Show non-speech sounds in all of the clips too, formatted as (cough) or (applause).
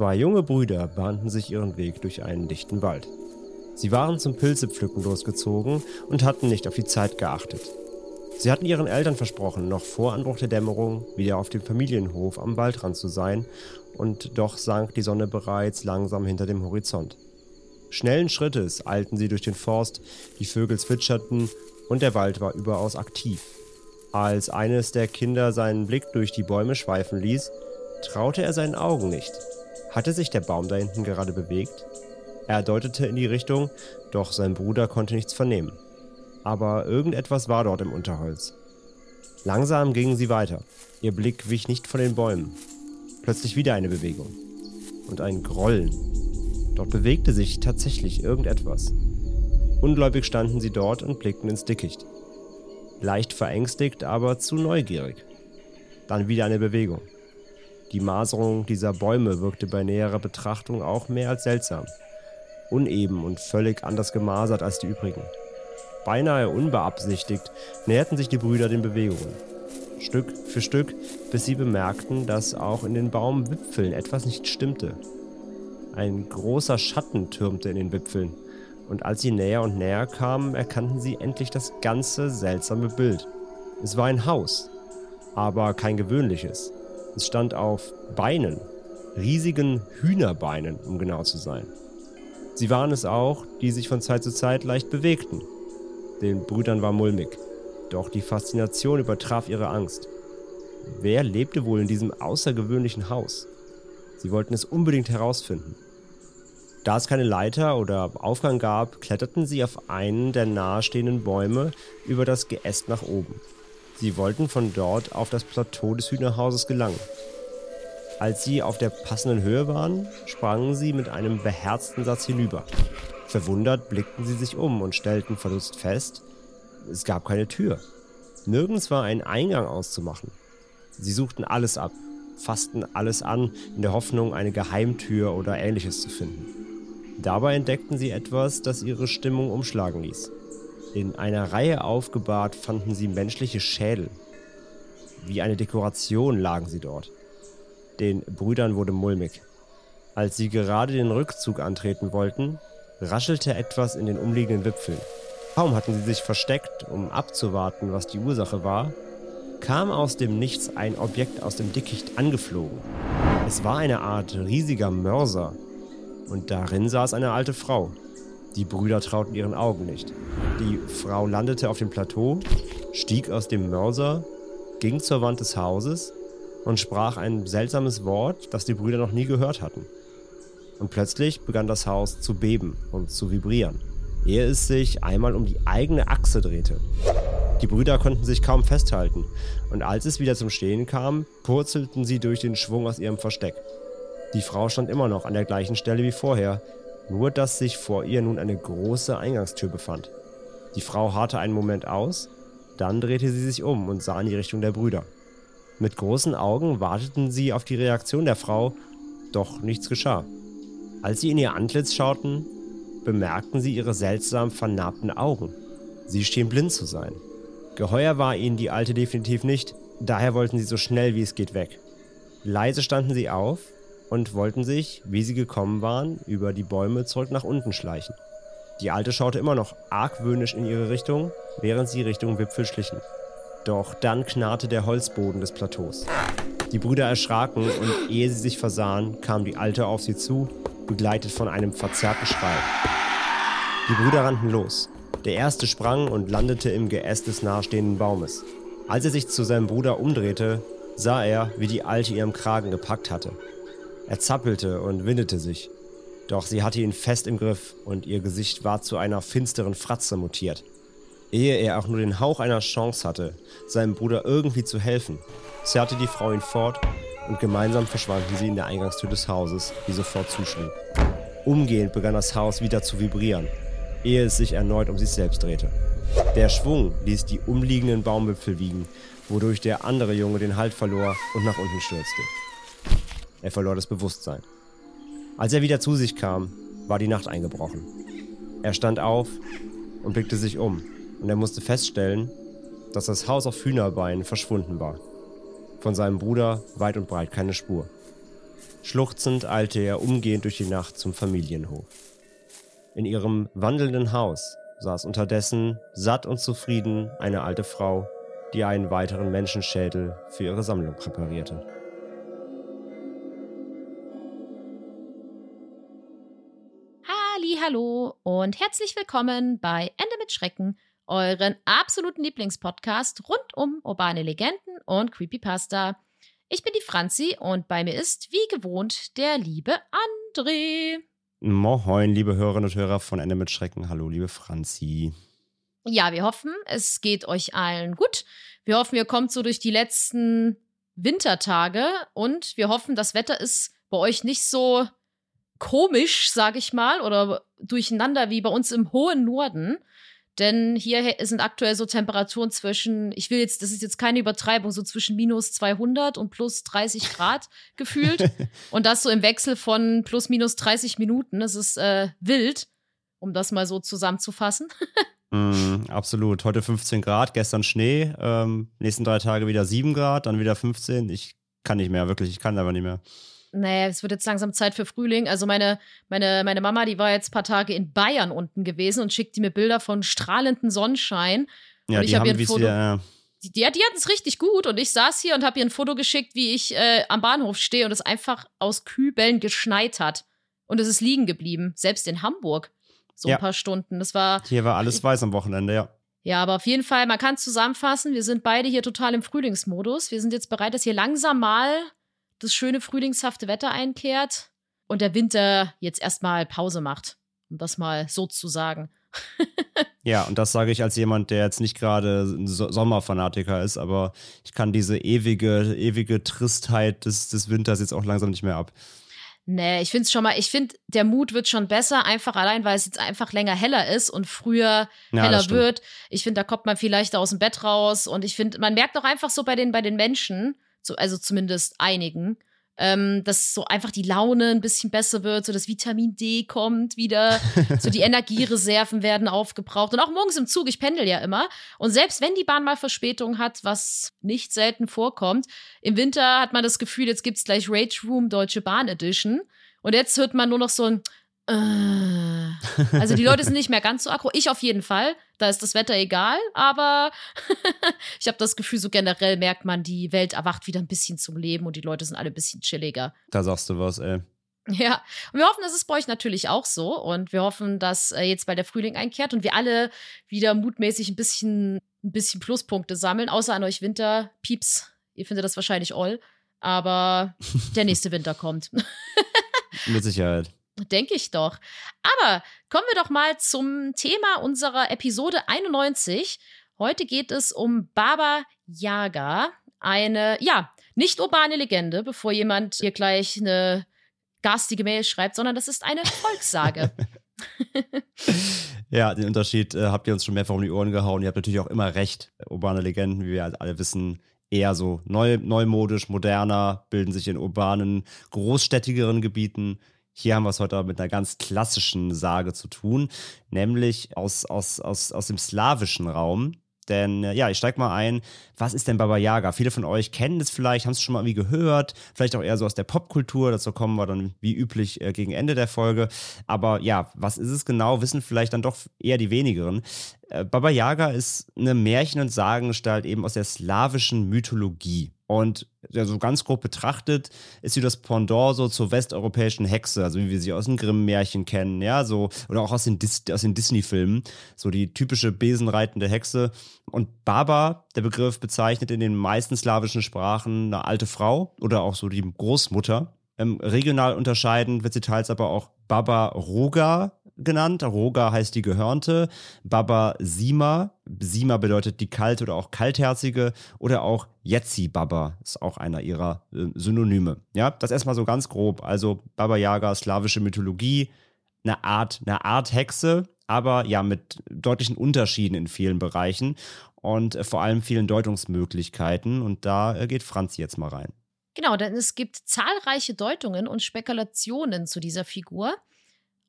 Zwei junge Brüder bahnten sich ihren Weg durch einen dichten Wald. Sie waren zum Pilzepflücken losgezogen und hatten nicht auf die Zeit geachtet. Sie hatten ihren Eltern versprochen, noch vor Anbruch der Dämmerung wieder auf dem Familienhof am Waldrand zu sein, und doch sank die Sonne bereits langsam hinter dem Horizont. Schnellen Schrittes eilten sie durch den Forst, die Vögel zwitscherten und der Wald war überaus aktiv. Als eines der Kinder seinen Blick durch die Bäume schweifen ließ, traute er seinen Augen nicht. Hatte sich der Baum da hinten gerade bewegt? Er deutete in die Richtung, doch sein Bruder konnte nichts vernehmen. Aber irgendetwas war dort im Unterholz. Langsam gingen sie weiter. Ihr Blick wich nicht von den Bäumen. Plötzlich wieder eine Bewegung. Und ein Grollen. Dort bewegte sich tatsächlich irgendetwas. Ungläubig standen sie dort und blickten ins Dickicht. Leicht verängstigt, aber zu neugierig. Dann wieder eine Bewegung. Die Maserung dieser Bäume wirkte bei näherer Betrachtung auch mehr als seltsam. Uneben und völlig anders gemasert als die übrigen. Beinahe unbeabsichtigt näherten sich die Brüder den Bewegungen. Stück für Stück, bis sie bemerkten, dass auch in den Baumwipfeln etwas nicht stimmte. Ein großer Schatten türmte in den Wipfeln, und als sie näher und näher kamen, erkannten sie endlich das ganze seltsame Bild. Es war ein Haus, aber kein gewöhnliches. Es stand auf Beinen, riesigen Hühnerbeinen, um genau zu sein. Sie waren es auch, die sich von Zeit zu Zeit leicht bewegten. Den Brüdern war mulmig, doch die Faszination übertraf ihre Angst. Wer lebte wohl in diesem außergewöhnlichen Haus? Sie wollten es unbedingt herausfinden. Da es keine Leiter oder Aufgang gab, kletterten sie auf einen der nahestehenden Bäume über das Geäst nach oben. Sie wollten von dort auf das Plateau des Hühnerhauses gelangen. Als sie auf der passenden Höhe waren, sprangen sie mit einem beherzten Satz hinüber. Verwundert blickten sie sich um und stellten verdutzt fest, es gab keine Tür. Nirgends war ein Eingang auszumachen. Sie suchten alles ab, fassten alles an, in der Hoffnung, eine Geheimtür oder ähnliches zu finden. Dabei entdeckten sie etwas, das ihre Stimmung umschlagen ließ. In einer Reihe aufgebahrt fanden sie menschliche Schädel. Wie eine Dekoration lagen sie dort. Den Brüdern wurde mulmig. Als sie gerade den Rückzug antreten wollten, raschelte etwas in den umliegenden Wipfeln. Kaum hatten sie sich versteckt, um abzuwarten, was die Ursache war, kam aus dem Nichts ein Objekt aus dem Dickicht angeflogen. Es war eine Art riesiger Mörser, und darin saß eine alte Frau. Die Brüder trauten ihren Augen nicht. Die Frau landete auf dem Plateau, stieg aus dem Mörser, ging zur Wand des Hauses und sprach ein seltsames Wort, das die Brüder noch nie gehört hatten. Und plötzlich begann das Haus zu beben und zu vibrieren, ehe es sich einmal um die eigene Achse drehte. Die Brüder konnten sich kaum festhalten, und als es wieder zum Stehen kam, purzelten sie durch den Schwung aus ihrem Versteck. Die Frau stand immer noch an der gleichen Stelle wie vorher, nur dass sich vor ihr nun eine große Eingangstür befand. Die Frau harrte einen Moment aus, dann drehte sie sich um und sah in die Richtung der Brüder. Mit großen Augen warteten sie auf die Reaktion der Frau, doch nichts geschah. Als sie in ihr Antlitz schauten, bemerkten sie ihre seltsam vernarbten Augen. Sie schien blind zu sein. Geheuer war ihnen die Alte definitiv nicht, daher wollten sie so schnell wie es geht weg. Leise standen sie auf und wollten sich, wie sie gekommen waren, über die Bäume zurück nach unten schleichen. Die Alte schaute immer noch argwöhnisch in ihre Richtung, während sie Richtung Wipfel schlichen. Doch dann knarrte der Holzboden des Plateaus. Die Brüder erschraken und ehe sie sich versahen, kam die Alte auf sie zu, begleitet von einem verzerrten Schrei. Die Brüder rannten los. Der erste sprang und landete im Geäst des nahestehenden Baumes. Als er sich zu seinem Bruder umdrehte, sah er, wie die Alte ihn am Kragen gepackt hatte. Er zappelte und windete sich. Doch sie hatte ihn fest im Griff und ihr Gesicht war zu einer finsteren Fratze mutiert. Ehe er auch nur den Hauch einer Chance hatte, seinem Bruder irgendwie zu helfen, zerrte die Frau ihn fort und gemeinsam verschwanden sie in der Eingangstür des Hauses, die sofort zuschlug. Umgehend begann das Haus wieder zu vibrieren, ehe es sich erneut um sich selbst drehte. Der Schwung ließ die umliegenden Baumwipfel wiegen, wodurch der andere Junge den Halt verlor und nach unten stürzte. Er verlor das Bewusstsein. Als er wieder zu sich kam, war die Nacht eingebrochen. Er stand auf und blickte sich um, und er musste feststellen, dass das Haus auf Hühnerbeinen verschwunden war. Von seinem Bruder weit und breit keine Spur. Schluchzend eilte er umgehend durch die Nacht zum Familienhof. In ihrem wandelnden Haus saß unterdessen satt und zufrieden eine alte Frau, die einen weiteren Menschenschädel für ihre Sammlung präparierte. Hallo und herzlich willkommen bei Ende mit Schrecken, euren absoluten Lieblingspodcast rund um urbane Legenden und Creepypasta. Ich bin die Franzi und bei mir ist wie gewohnt der liebe André. Moin, liebe Hörerinnen und Hörer von Ende mit Schrecken. Hallo, liebe Franzi. Ja, wir hoffen, es geht euch allen gut. Wir hoffen, ihr kommt so durch die letzten Wintertage und wir hoffen, das Wetter ist bei euch nicht so komisch, sag ich mal, oder durcheinander wie bei uns im hohen Norden. Denn hier sind aktuell so Temperaturen zwischen, ich will jetzt, das ist jetzt keine Übertreibung, so zwischen minus 200 und plus 30 Grad (laughs) gefühlt. und das so im Wechsel von plus minus 30 Minuten. Das ist äh, wild, um das mal so zusammenzufassen. (laughs) mm, absolut. Heute 15 Grad, gestern Schnee, ähm, nächsten drei Tage wieder 7 Grad, dann wieder 15. Ich kann nicht mehr, wirklich, ich kann aber nicht mehr nee, es wird jetzt langsam Zeit für Frühling. Also meine, meine, meine Mama, die war jetzt ein paar Tage in Bayern unten gewesen und schickte mir Bilder von strahlendem Sonnenschein. Ja, und ich habe ihr ein Foto. Ja. Die, die, die hatten es richtig gut und ich saß hier und habe ihr ein Foto geschickt, wie ich äh, am Bahnhof stehe und es einfach aus Kübeln geschneit hat. Und es ist liegen geblieben, selbst in Hamburg. So ja. ein paar Stunden. Das war. Hier war alles weiß am Wochenende, ja. Ja, aber auf jeden Fall, man kann zusammenfassen, wir sind beide hier total im Frühlingsmodus. Wir sind jetzt bereit, dass hier langsam mal das schöne frühlingshafte Wetter einkehrt und der Winter jetzt erstmal Pause macht, um das mal so zu sagen. (laughs) ja, und das sage ich als jemand, der jetzt nicht gerade ein so Sommerfanatiker ist, aber ich kann diese ewige, ewige Tristheit des, des Winters jetzt auch langsam nicht mehr ab. Nee, ich finde es schon mal, ich finde, der Mut wird schon besser, einfach allein, weil es jetzt einfach länger heller ist und früher ja, heller wird. Ich finde, da kommt man viel leichter aus dem Bett raus und ich finde, man merkt auch einfach so bei den, bei den Menschen, so, also zumindest einigen, ähm, dass so einfach die Laune ein bisschen besser wird, so das Vitamin D kommt wieder, so die (laughs) Energiereserven werden aufgebraucht. Und auch morgens im Zug, ich pendel ja immer. Und selbst wenn die Bahn mal Verspätung hat, was nicht selten vorkommt, im Winter hat man das Gefühl, jetzt gibt es gleich Rage Room Deutsche Bahn Edition. Und jetzt hört man nur noch so ein. Also die Leute sind nicht mehr ganz so aggro. Ich auf jeden Fall. Da ist das Wetter egal, aber (laughs) ich habe das Gefühl, so generell merkt man, die Welt erwacht wieder ein bisschen zum Leben und die Leute sind alle ein bisschen chilliger. Da sagst du was, ey. Ja, und wir hoffen, dass es bei euch natürlich auch so und wir hoffen, dass äh, jetzt bei der Frühling einkehrt und wir alle wieder mutmäßig ein bisschen, ein bisschen Pluspunkte sammeln, außer an euch Winterpieps. Ihr findet das wahrscheinlich all, aber (laughs) der nächste Winter kommt. (laughs) Mit Sicherheit. Denke ich doch. Aber kommen wir doch mal zum Thema unserer Episode 91. Heute geht es um Baba Yaga, eine, ja, nicht urbane Legende, bevor jemand hier gleich eine garstige Mail schreibt, sondern das ist eine Volkssage. (laughs) ja, den Unterschied äh, habt ihr uns schon mehrfach um die Ohren gehauen. Ihr habt natürlich auch immer recht. Urbane Legenden, wie wir alle wissen, eher so neu, neumodisch, moderner, bilden sich in urbanen, großstädtigeren Gebieten. Hier haben wir es heute mit einer ganz klassischen Sage zu tun, nämlich aus, aus, aus, aus dem slawischen Raum. Denn äh, ja, ich steige mal ein. Was ist denn Baba Yaga? Viele von euch kennen es vielleicht, haben es schon mal irgendwie gehört, vielleicht auch eher so aus der Popkultur. Dazu kommen wir dann wie üblich äh, gegen Ende der Folge. Aber ja, was ist es genau? Wissen vielleicht dann doch eher die wenigeren. Äh, Baba Yaga ist eine Märchen- und Sagengestalt eben aus der slawischen Mythologie. Und ja, so ganz grob betrachtet ist sie das Pendant so zur westeuropäischen Hexe, also wie wir sie aus den Grimm-Märchen kennen, ja, so, oder auch aus den, Dis aus den Disney-Filmen, so die typische besenreitende Hexe. Und Baba, der Begriff, bezeichnet in den meisten slawischen Sprachen eine alte Frau oder auch so die Großmutter Ähm, regional unterscheidend wird sie teils aber auch Baba Roga genannt. Roga heißt die Gehörnte. Baba Sima. Sima bedeutet die kalte oder auch kaltherzige. Oder auch Yetzi Baba ist auch einer ihrer äh, Synonyme. Ja, das erstmal so ganz grob. Also Baba Yaga, slawische Mythologie, eine Art, eine Art Hexe, aber ja mit deutlichen Unterschieden in vielen Bereichen und äh, vor allem vielen Deutungsmöglichkeiten. Und da äh, geht Franz jetzt mal rein. Genau, denn es gibt zahlreiche Deutungen und Spekulationen zu dieser Figur.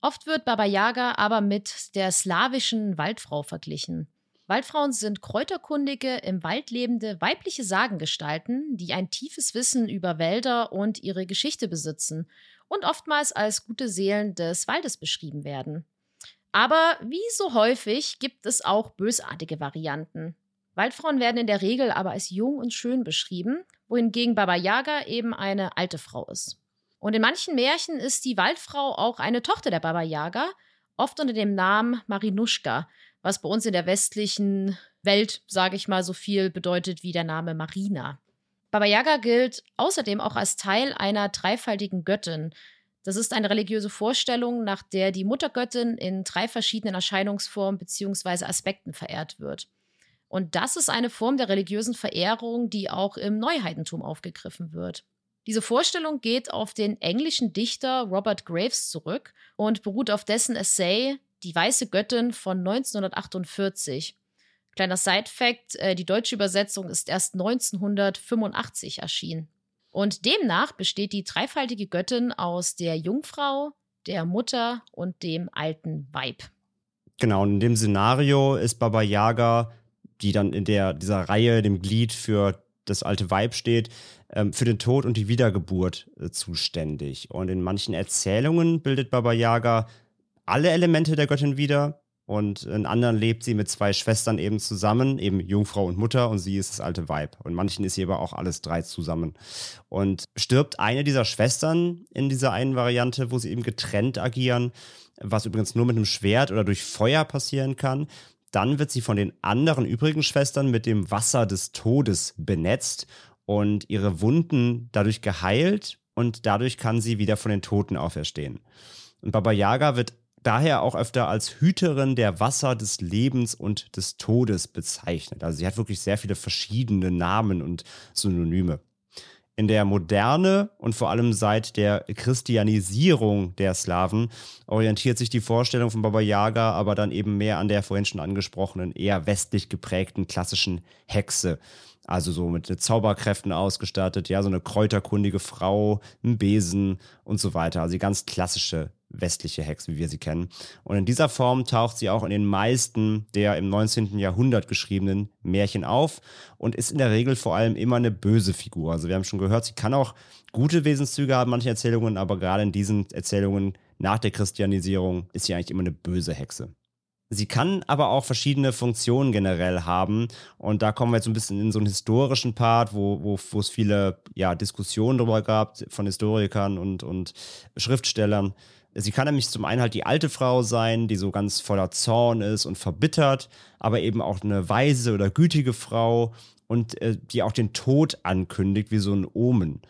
Oft wird Baba Yaga aber mit der slawischen Waldfrau verglichen. Waldfrauen sind kräuterkundige, im Wald lebende weibliche Sagengestalten, die ein tiefes Wissen über Wälder und ihre Geschichte besitzen und oftmals als gute Seelen des Waldes beschrieben werden. Aber wie so häufig gibt es auch bösartige Varianten. Waldfrauen werden in der Regel aber als jung und schön beschrieben, wohingegen Baba Yaga eben eine alte Frau ist. Und in manchen Märchen ist die Waldfrau auch eine Tochter der Baba Yaga, oft unter dem Namen Marinuschka, was bei uns in der westlichen Welt, sage ich mal, so viel bedeutet wie der Name Marina. Baba Yaga gilt außerdem auch als Teil einer dreifaltigen Göttin. Das ist eine religiöse Vorstellung, nach der die Muttergöttin in drei verschiedenen Erscheinungsformen bzw. Aspekten verehrt wird. Und das ist eine Form der religiösen Verehrung, die auch im Neuheitentum aufgegriffen wird. Diese Vorstellung geht auf den englischen Dichter Robert Graves zurück und beruht auf dessen Essay Die weiße Göttin von 1948. Kleiner Side-Fact: äh, Die deutsche Übersetzung ist erst 1985 erschienen. Und demnach besteht die dreifaltige Göttin aus der Jungfrau, der Mutter und dem alten Weib. Genau, und in dem Szenario ist Baba Yaga, die dann in der, dieser Reihe, dem Glied für das alte Weib steht, ähm, für den Tod und die Wiedergeburt äh, zuständig. Und in manchen Erzählungen bildet Baba Yaga alle Elemente der Göttin wieder. Und in anderen lebt sie mit zwei Schwestern eben zusammen, eben Jungfrau und Mutter, und sie ist das alte Weib. Und manchen ist sie aber auch alles drei zusammen. Und stirbt eine dieser Schwestern in dieser einen Variante, wo sie eben getrennt agieren, was übrigens nur mit einem Schwert oder durch Feuer passieren kann, dann wird sie von den anderen übrigen Schwestern mit dem Wasser des Todes benetzt und ihre Wunden dadurch geheilt und dadurch kann sie wieder von den Toten auferstehen. Und Baba Yaga wird daher auch öfter als Hüterin der Wasser des Lebens und des Todes bezeichnet. Also sie hat wirklich sehr viele verschiedene Namen und Synonyme. In der Moderne und vor allem seit der Christianisierung der Slawen orientiert sich die Vorstellung von Baba Yaga aber dann eben mehr an der vorhin schon angesprochenen, eher westlich geprägten klassischen Hexe. Also so mit Zauberkräften ausgestattet, ja, so eine kräuterkundige Frau, ein Besen und so weiter. Also die ganz klassische westliche Hexe, wie wir sie kennen. Und in dieser Form taucht sie auch in den meisten der im 19. Jahrhundert geschriebenen Märchen auf und ist in der Regel vor allem immer eine böse Figur. Also wir haben schon gehört, sie kann auch gute Wesenszüge haben, manche Erzählungen, aber gerade in diesen Erzählungen nach der Christianisierung ist sie eigentlich immer eine böse Hexe. Sie kann aber auch verschiedene Funktionen generell haben. Und da kommen wir jetzt ein bisschen in so einen historischen Part, wo, wo, wo es viele ja, Diskussionen darüber gab von Historikern und, und Schriftstellern. Sie kann nämlich zum einen halt die alte Frau sein, die so ganz voller Zorn ist und verbittert, aber eben auch eine weise oder gütige Frau und äh, die auch den Tod ankündigt wie so ein Omen.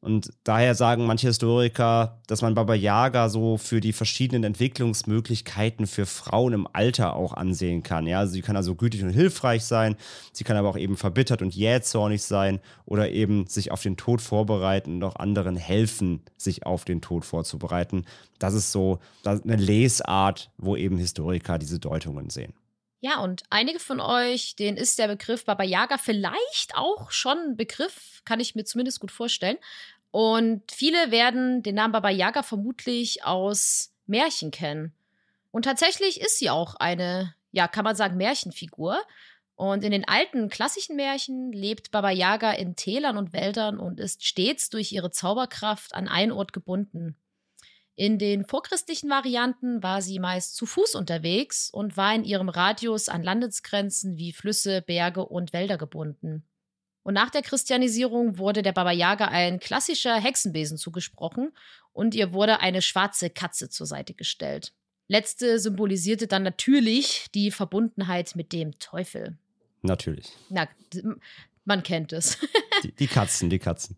Und daher sagen manche Historiker, dass man Baba Yaga so für die verschiedenen Entwicklungsmöglichkeiten für Frauen im Alter auch ansehen kann. Ja, sie kann also gütig und hilfreich sein, sie kann aber auch eben verbittert und jähzornig sein oder eben sich auf den Tod vorbereiten und auch anderen helfen, sich auf den Tod vorzubereiten. Das ist so eine Lesart, wo eben Historiker diese Deutungen sehen. Ja, und einige von euch, denen ist der Begriff Baba Yaga vielleicht auch schon ein Begriff, kann ich mir zumindest gut vorstellen. Und viele werden den Namen Baba Yaga vermutlich aus Märchen kennen. Und tatsächlich ist sie auch eine, ja, kann man sagen, Märchenfigur. Und in den alten klassischen Märchen lebt Baba Yaga in Tälern und Wäldern und ist stets durch ihre Zauberkraft an einen Ort gebunden. In den vorchristlichen Varianten war sie meist zu Fuß unterwegs und war in ihrem Radius an Landesgrenzen wie Flüsse, Berge und Wälder gebunden. Und nach der Christianisierung wurde der Baba Yaga ein klassischer Hexenbesen zugesprochen und ihr wurde eine schwarze Katze zur Seite gestellt. Letzte symbolisierte dann natürlich die Verbundenheit mit dem Teufel. Natürlich. Na, man kennt es. die, die Katzen, die Katzen.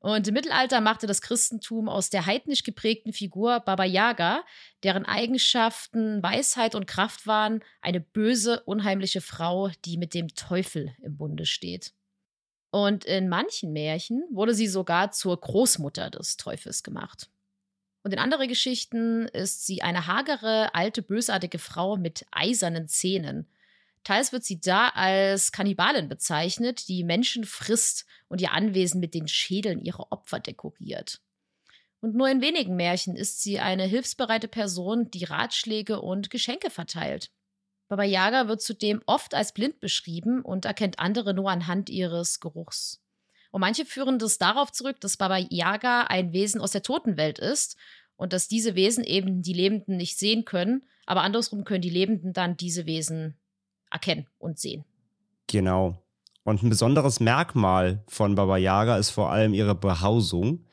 Und im Mittelalter machte das Christentum aus der heidnisch geprägten Figur Baba Yaga, deren Eigenschaften Weisheit und Kraft waren, eine böse, unheimliche Frau, die mit dem Teufel im Bunde steht. Und in manchen Märchen wurde sie sogar zur Großmutter des Teufels gemacht. Und in anderen Geschichten ist sie eine hagere, alte, bösartige Frau mit eisernen Zähnen. Teils wird sie da als Kannibalin bezeichnet, die Menschen frisst und ihr Anwesen mit den Schädeln ihrer Opfer dekoriert. Und nur in wenigen Märchen ist sie eine hilfsbereite Person, die Ratschläge und Geschenke verteilt. Baba Yaga wird zudem oft als blind beschrieben und erkennt andere nur anhand ihres Geruchs. Und manche führen das darauf zurück, dass Baba Yaga ein Wesen aus der Totenwelt ist und dass diese Wesen eben die Lebenden nicht sehen können, aber andersrum können die Lebenden dann diese Wesen erkennen und sehen. Genau. Und ein besonderes Merkmal von Baba Yaga ist vor allem ihre Behausung.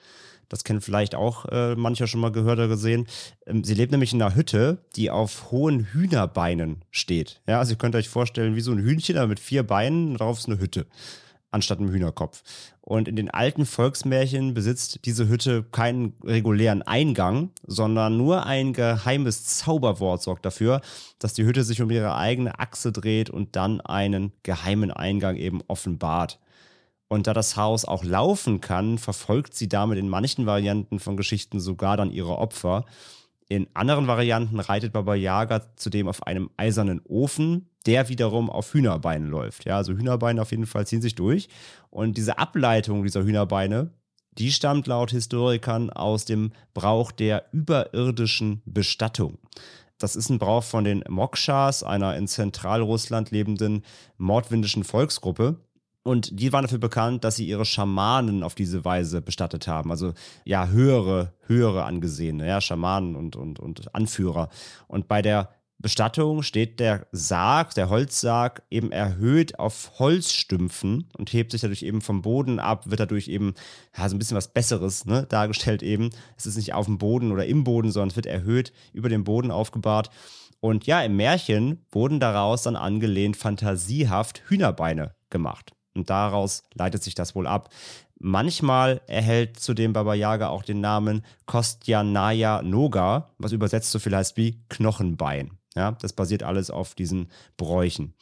Das kennen vielleicht auch äh, mancher schon mal gehört oder gesehen. Ähm, sie lebt nämlich in einer Hütte, die auf hohen Hühnerbeinen steht. Ja, also ihr könnt euch vorstellen, wie so ein Hühnchen, aber mit vier Beinen, darauf ist eine Hütte anstatt einem Hühnerkopf. Und in den alten Volksmärchen besitzt diese Hütte keinen regulären Eingang, sondern nur ein geheimes Zauberwort sorgt dafür, dass die Hütte sich um ihre eigene Achse dreht und dann einen geheimen Eingang eben offenbart. Und da das Haus auch laufen kann, verfolgt sie damit in manchen Varianten von Geschichten sogar dann ihre Opfer. In anderen Varianten reitet Baba Yaga zudem auf einem eisernen Ofen, der wiederum auf Hühnerbeinen läuft. Ja, also Hühnerbeine auf jeden Fall ziehen sich durch. Und diese Ableitung dieser Hühnerbeine, die stammt laut Historikern aus dem Brauch der überirdischen Bestattung. Das ist ein Brauch von den Mokshas, einer in Zentralrussland lebenden mordwindischen Volksgruppe. Und die waren dafür bekannt, dass sie ihre Schamanen auf diese Weise bestattet haben. Also ja, höhere, höhere angesehene, ja, Schamanen und, und, und Anführer. Und bei der Bestattung steht der Sarg, der Holzsarg, eben erhöht auf Holzstümpfen und hebt sich dadurch eben vom Boden ab, wird dadurch eben ja, so ein bisschen was Besseres ne, dargestellt eben. Es ist nicht auf dem Boden oder im Boden, sondern es wird erhöht über dem Boden aufgebahrt. Und ja, im Märchen wurden daraus dann angelehnt fantasiehaft Hühnerbeine gemacht. Und daraus leitet sich das wohl ab. Manchmal erhält zudem Baba Yaga auch den Namen Kostyanaya Noga, was übersetzt so viel heißt wie Knochenbein. Ja, das basiert alles auf diesen Bräuchen.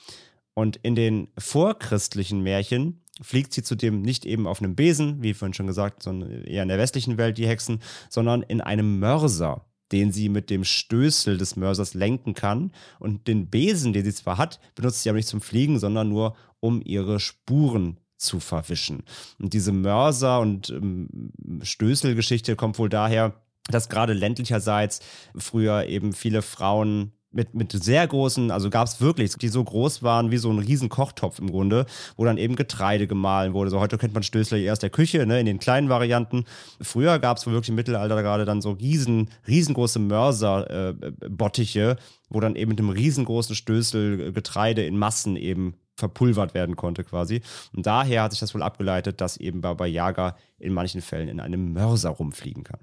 Und in den vorchristlichen Märchen fliegt sie zudem nicht eben auf einem Besen, wie vorhin schon gesagt, sondern eher in der westlichen Welt, die Hexen, sondern in einem Mörser, den sie mit dem Stößel des Mörsers lenken kann. Und den Besen, den sie zwar hat, benutzt sie aber nicht zum Fliegen, sondern nur, um ihre Spuren zu verwischen. Und diese Mörser- und ähm, Stößelgeschichte kommt wohl daher, dass gerade ländlicherseits früher eben viele Frauen mit, mit sehr großen, also gab es wirklich, die so groß waren wie so ein riesen Kochtopf im Grunde, wo dann eben Getreide gemahlen wurde. So heute kennt man Stößler eher aus der Küche, ne, in den kleinen Varianten. Früher gab es wirklich im Mittelalter gerade dann so riesen, riesengroße Mörserbottiche, äh, wo dann eben mit einem riesengroßen Stößel Getreide in Massen eben verpulvert werden konnte quasi. Und daher hat sich das wohl abgeleitet, dass eben Baba Yaga in manchen Fällen in einem Mörser rumfliegen kann.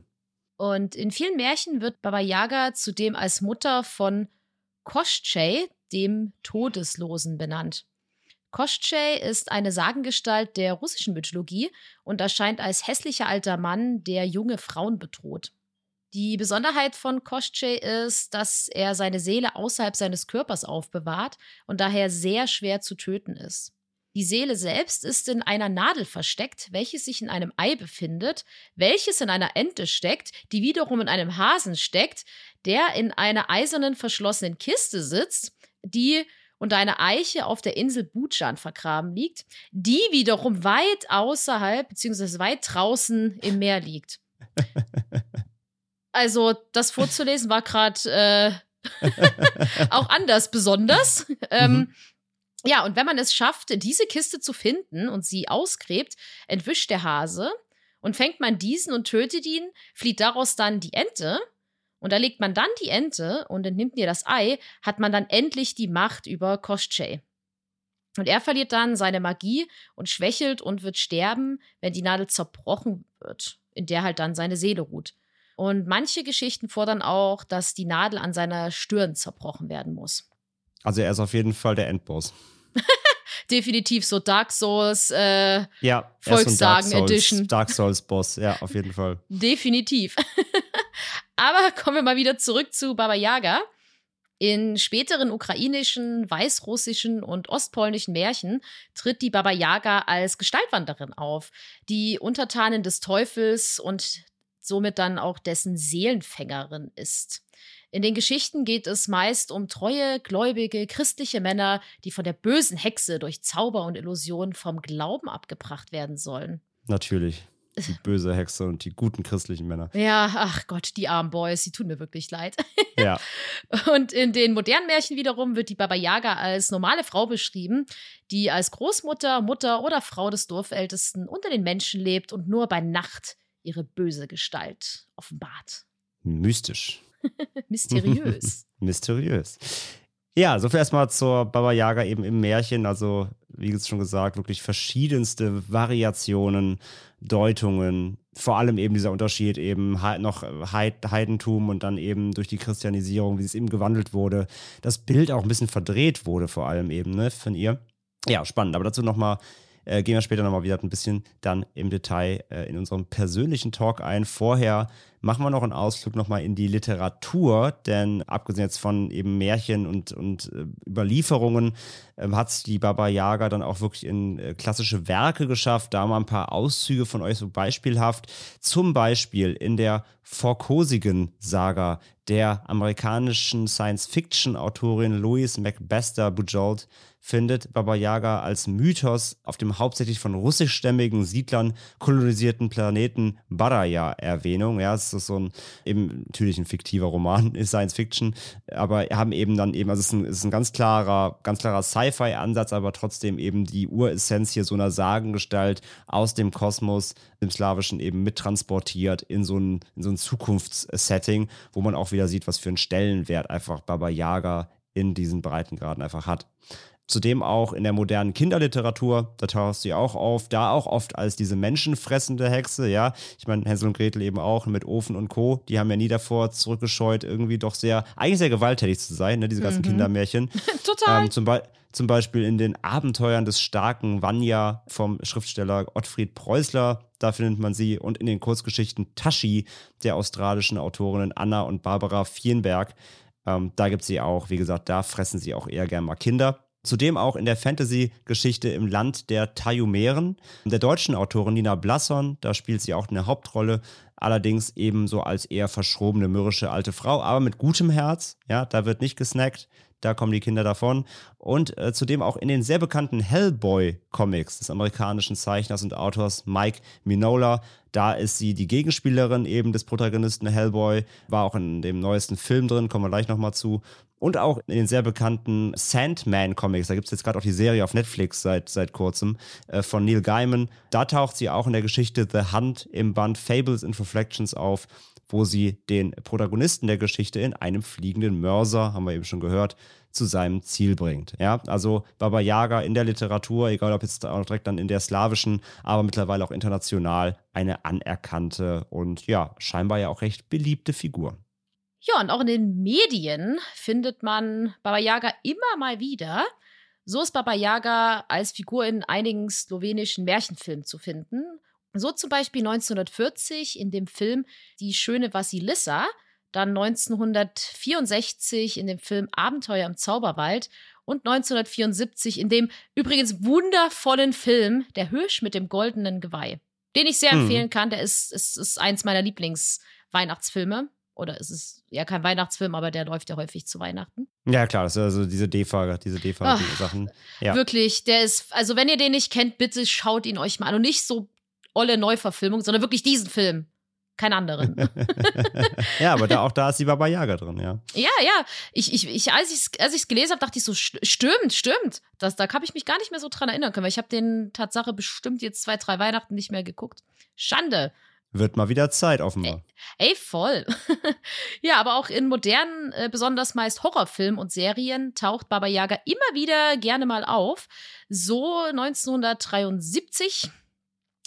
Und in vielen Märchen wird Baba Yaga zudem als Mutter von Koschei, dem Todeslosen, benannt. Koschei ist eine Sagengestalt der russischen Mythologie und erscheint als hässlicher alter Mann, der junge Frauen bedroht. Die Besonderheit von Koschei ist, dass er seine Seele außerhalb seines Körpers aufbewahrt und daher sehr schwer zu töten ist. Die Seele selbst ist in einer Nadel versteckt, welches sich in einem Ei befindet, welches in einer Ente steckt, die wiederum in einem Hasen steckt, der in einer eisernen verschlossenen Kiste sitzt, die unter einer Eiche auf der Insel Bujan vergraben liegt, die wiederum weit außerhalb bzw. weit draußen im Meer liegt. (laughs) Also, das vorzulesen war gerade äh, (laughs) auch anders besonders. ähm, mhm. Ja, und wenn man es schafft, diese Kiste zu finden und sie ausgräbt, entwischt der Hase und fängt man diesen und tötet ihn, flieht daraus dann die Ente. Und erlegt man dann die Ente und entnimmt ihr das Ei, hat man dann endlich die Macht über Koschei. Und er verliert dann seine Magie und schwächelt und wird sterben, wenn die Nadel zerbrochen wird, in der halt dann seine Seele ruht. Und manche Geschichten fordern auch, dass die Nadel an seiner Stirn zerbrochen werden muss. Also er ist auf jeden Fall der Endboss. (laughs) definitiv so Dark Souls äh, ja, Volkssagen Dark Souls, Edition. Dark Souls Boss, ja, auf jeden Fall. (laughs) Definitiv. Aber (laughs) kommen wir mal wieder zurück zu Baba Yaga. In späteren ukrainischen, weißrussischen und ostpolnischen Märchen tritt die Baba Yaga als Gestaltwanderin auf, die Untertanin des Teufels und somit dann auch dessen Seelenfängerin ist. In den Geschichten geht es meist um treue, gläubige, christliche Männer, die von der bösen Hexe durch Zauber und Illusion vom Glauben abgebracht werden sollen. Natürlich. Die böse Hexe und die guten christlichen Männer. Ja, ach Gott, die armen Boys, die tun mir wirklich leid. (laughs) Ja. Und in den modernen Märchen wiederum wird die Baba Yaga als normale Frau beschrieben, die als Großmutter, Mutter oder Frau des Dorfältesten unter den Menschen lebt und nur bei Nacht ihre böse Gestalt offenbart. Mystisch. (laughs) Mysteriös. (laughs) Mysteriös. Ja, so viel erstmal zur Baba Yaga eben im Märchen. Also, wie schon gesagt, wirklich verschiedenste Variationen, Deutungen. Vor allem eben dieser Unterschied eben noch Heidentum und dann eben durch die Christianisierung, wie es eben gewandelt wurde. Das Bild auch ein bisschen verdreht wurde, vor allem eben, ne, von ihr. Ja, spannend. Aber dazu nochmal äh, gehen wir später nochmal wieder ein bisschen dann im Detail äh, in unserem persönlichen Talk ein. Vorher machen wir noch einen Ausflug nochmal in die Literatur, denn abgesehen jetzt von eben Märchen und, und äh, Überlieferungen ähm, hat die Baba Yaga dann auch wirklich in äh, klassische Werke geschafft. Da mal ein paar Auszüge von euch so beispielhaft. Zum Beispiel in der Vorkosigen-Saga der amerikanischen Science-Fiction-Autorin Louise McBester Bujold findet Baba Yaga als Mythos auf dem hauptsächlich von russischstämmigen Siedlern kolonisierten Planeten Baraya Erwähnung. Ja, es ist so ein eben natürlich ein fiktiver Roman, (laughs) ist Science Fiction, aber haben eben dann eben, also es ist ein, es ist ein ganz klarer, ganz klarer Sci-Fi-Ansatz, aber trotzdem eben die Uressenz hier so einer Sagengestalt aus dem Kosmos, dem Slawischen eben mittransportiert in so ein, in so ein Zukunftssetting, wo man auch wieder sieht, was für einen Stellenwert einfach Baba Yaga in diesen Breitengraden einfach hat. Zudem auch in der modernen Kinderliteratur, da taucht sie auch auf, da auch oft als diese menschenfressende Hexe, ja. Ich meine, Hänsel und Gretel eben auch mit Ofen und Co., die haben ja nie davor zurückgescheut, irgendwie doch sehr, eigentlich sehr gewalttätig zu sein, ne, diese ganzen mhm. Kindermärchen. (laughs) Total. Ähm, zum, Be zum Beispiel in den Abenteuern des starken Vanya vom Schriftsteller Ottfried Preußler, da findet man sie, und in den Kurzgeschichten Tashi der australischen Autorinnen Anna und Barbara Fienberg. Ähm, da gibt es sie auch, wie gesagt, da fressen sie auch eher gern mal Kinder. Zudem auch in der Fantasy-Geschichte im Land der Tayumeren, der deutschen Autorin Nina Blasson, da spielt sie auch eine Hauptrolle, allerdings eben so als eher verschrobene, mürrische alte Frau, aber mit gutem Herz, ja, da wird nicht gesnackt, da kommen die Kinder davon. Und äh, zudem auch in den sehr bekannten Hellboy-Comics des amerikanischen Zeichners und Autors Mike Minola. Da ist sie die Gegenspielerin eben des Protagonisten Hellboy, war auch in dem neuesten Film drin, kommen wir gleich nochmal zu. Und auch in den sehr bekannten Sandman-Comics, da gibt es jetzt gerade auch die Serie auf Netflix seit, seit kurzem äh, von Neil Gaiman. Da taucht sie auch in der Geschichte The Hunt im Band Fables and Reflections auf wo sie den Protagonisten der Geschichte in einem fliegenden Mörser, haben wir eben schon gehört, zu seinem Ziel bringt. Ja, also Baba Yaga in der Literatur, egal ob jetzt auch direkt dann in der slawischen, aber mittlerweile auch international eine anerkannte und ja, scheinbar ja auch recht beliebte Figur. Ja, und auch in den Medien findet man Baba Yaga immer mal wieder. So ist Baba Yaga als Figur in einigen slowenischen Märchenfilmen zu finden. So zum Beispiel 1940 in dem Film Die schöne Vasilissa, dann 1964 in dem Film Abenteuer im Zauberwald und 1974 in dem übrigens wundervollen Film Der Hirsch mit dem goldenen Geweih, den ich sehr hm. empfehlen kann. Der ist, ist, ist eins meiner Lieblingsweihnachtsfilme. Oder es ist ja kein Weihnachtsfilm, aber der läuft ja häufig zu Weihnachten. Ja, klar, das ist also diese D-Fahrer, diese D-Fahrer-Sachen. Ja. Wirklich, der ist, also wenn ihr den nicht kennt, bitte schaut ihn euch mal an. Und nicht so olle Neuverfilmung, sondern wirklich diesen Film. Kein anderen. (laughs) (laughs) ja, aber da, auch da ist die Baba Yaga drin, ja. Ja, ja. Ich, ich, ich, als ich es als gelesen habe, dachte ich so, stimmt, stimmt. Das, da habe ich mich gar nicht mehr so dran erinnern können, weil ich habe den Tatsache bestimmt jetzt zwei, drei Weihnachten nicht mehr geguckt. Schande. Wird mal wieder Zeit, offenbar. Ey, ey voll. (laughs) ja, aber auch in modernen, äh, besonders meist Horrorfilmen und Serien taucht Baba Yaga immer wieder gerne mal auf. So 1973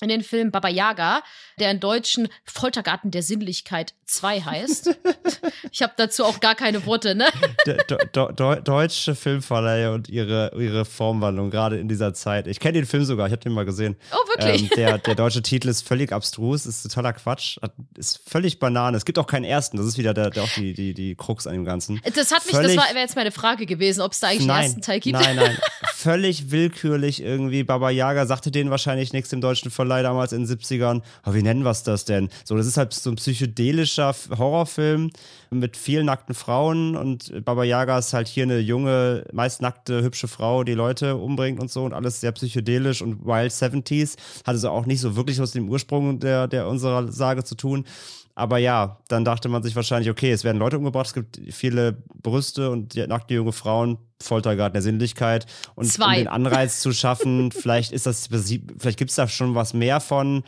in den Film Baba Yaga, der in Deutschen Foltergarten der Sinnlichkeit 2 heißt. (laughs) ich habe dazu auch gar keine Worte, ne? De Do Do deutsche Filmverleihe und ihre, ihre Formwandlung, gerade in dieser Zeit. Ich kenne den Film sogar, ich habe den mal gesehen. Oh, wirklich? Ähm, der, der deutsche Titel ist völlig abstrus, ist totaler Quatsch, ist völlig Banane. Es gibt auch keinen ersten, das ist wieder der, der auch die, die, die Krux an dem Ganzen. Das hat mich, völlig, das wäre jetzt meine Frage gewesen, ob es da eigentlich nein, einen ersten Teil gibt. Nein, nein, (laughs) völlig willkürlich irgendwie. Baba Yaga sagte denen wahrscheinlich nichts im deutschen Verleih damals in den 70ern. Aber wie nennen wir es das denn? So, das ist halt so ein psychedelischer Horrorfilm mit vielen nackten Frauen und Baba Yaga ist halt hier eine junge, meist nackte, hübsche Frau, die Leute umbringt und so und alles sehr psychedelisch und Wild 70s. Hat also auch nicht so wirklich mit dem Ursprung der, der unserer Sage zu tun. Aber ja, dann dachte man sich wahrscheinlich, okay, es werden Leute umgebracht, es gibt viele Brüste und nackte junge Frauen, Foltergarten der Sinnlichkeit. Und Zwei. um den Anreiz zu schaffen, (laughs) vielleicht ist das, vielleicht gibt es da schon was mehr von.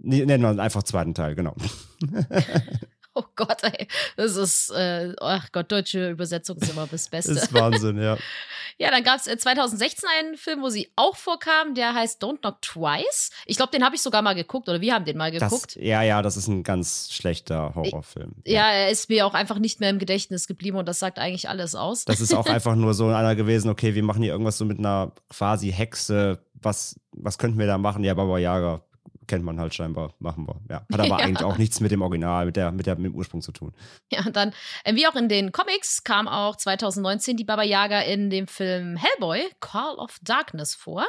Nennen wir einfach zweiten Teil, genau. (laughs) Oh Gott, ey. Das ist, äh, ach Gott, deutsche Übersetzung ist immer das Beste. Das ist Wahnsinn, ja. (laughs) ja, dann gab es 2016 einen Film, wo sie auch vorkam, der heißt Don't Knock Twice. Ich glaube, den habe ich sogar mal geguckt oder wir haben den mal geguckt. Das, ja, ja, das ist ein ganz schlechter Horrorfilm. Ja. ja, er ist mir auch einfach nicht mehr im Gedächtnis geblieben und das sagt eigentlich alles aus. Das ist auch (laughs) einfach nur so einer gewesen, okay, wir machen hier irgendwas so mit einer quasi Hexe. Was, was könnten wir da machen? Ja, Baba Yaga kennt man halt scheinbar, machen wir. Ja. Hat (laughs) aber ja. eigentlich auch nichts mit dem Original, mit, der, mit, der, mit dem Ursprung zu tun. Ja, und dann, äh, wie auch in den Comics, kam auch 2019 die Baba Yaga in dem Film Hellboy, Call of Darkness vor.